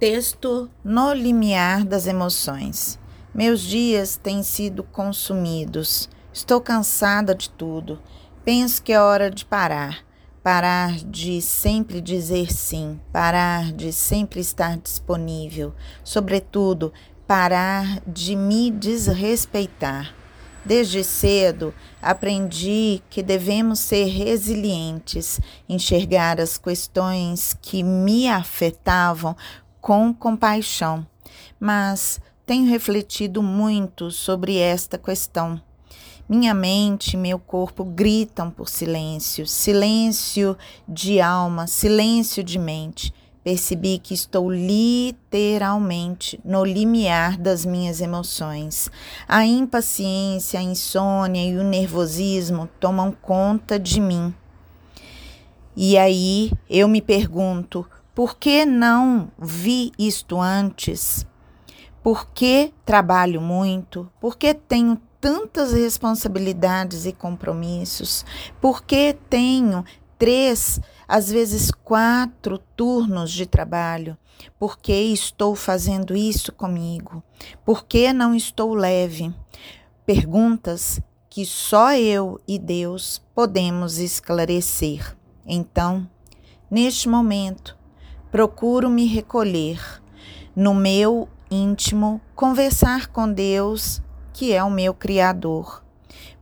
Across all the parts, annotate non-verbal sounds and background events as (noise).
Texto no limiar das emoções. Meus dias têm sido consumidos. Estou cansada de tudo. Penso que é hora de parar. Parar de sempre dizer sim, parar de sempre estar disponível, sobretudo, parar de me desrespeitar. Desde cedo aprendi que devemos ser resilientes, enxergar as questões que me afetavam com compaixão, mas tenho refletido muito sobre esta questão. Minha mente e meu corpo gritam por silêncio, silêncio de alma, silêncio de mente. Percebi que estou literalmente no limiar das minhas emoções. A impaciência, a insônia e o nervosismo tomam conta de mim. E aí eu me pergunto: por que não vi isto antes? Por que trabalho muito? Por que tenho tantas responsabilidades e compromissos? Por que tenho três, às vezes quatro turnos de trabalho? Por que estou fazendo isso comigo? Por que não estou leve? Perguntas que só eu e Deus podemos esclarecer. Então, neste momento, procuro me recolher no meu íntimo, conversar com Deus, que é o meu Criador,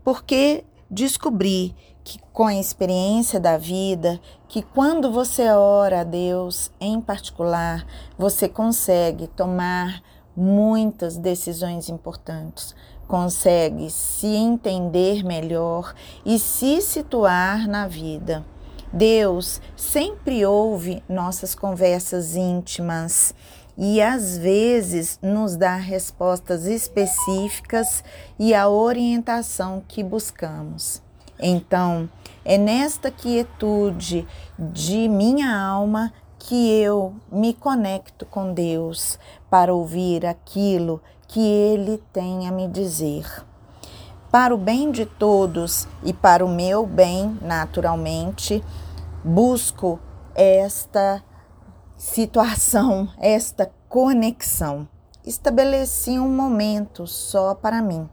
porque descobri que com a experiência da vida, que quando você ora a Deus em particular, você consegue tomar muitas decisões importantes, consegue se entender melhor e se situar na vida. Deus sempre ouve nossas conversas íntimas e às vezes nos dá respostas específicas e a orientação que buscamos. Então, é nesta quietude de minha alma que eu me conecto com Deus para ouvir aquilo que Ele tem a me dizer. Para o bem de todos e para o meu bem, naturalmente, busco esta situação, (laughs) esta conexão. Estabeleci um momento só para mim,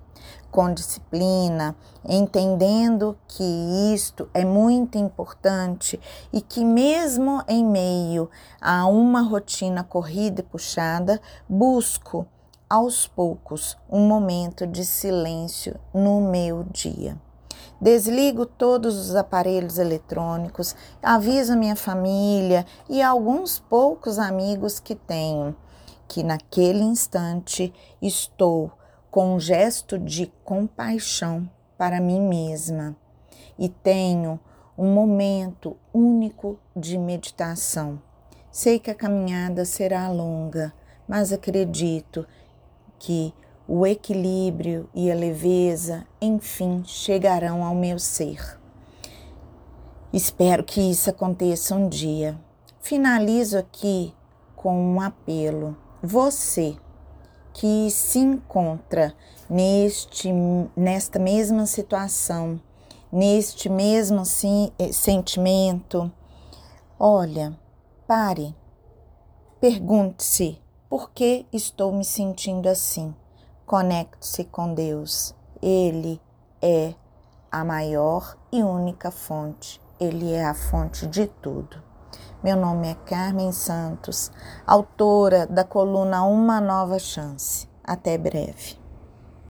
com disciplina, entendendo que isto é muito importante e que, mesmo em meio a uma rotina corrida e puxada, busco aos poucos um momento de silêncio no meu dia. Desligo todos os aparelhos eletrônicos, aviso minha família e alguns poucos amigos que tenho, que naquele instante estou com um gesto de compaixão para mim mesma e tenho um momento único de meditação. Sei que a caminhada será longa, mas acredito que o equilíbrio e a leveza, enfim, chegarão ao meu ser. Espero que isso aconteça um dia. Finalizo aqui com um apelo. Você que se encontra neste, nesta mesma situação, neste mesmo eh, sentimento, olha, pare, pergunte-se por que estou me sentindo assim? Conecte-se com Deus. Ele é a maior e única fonte. Ele é a fonte de tudo. Meu nome é Carmen Santos, autora da coluna Uma Nova Chance. Até breve.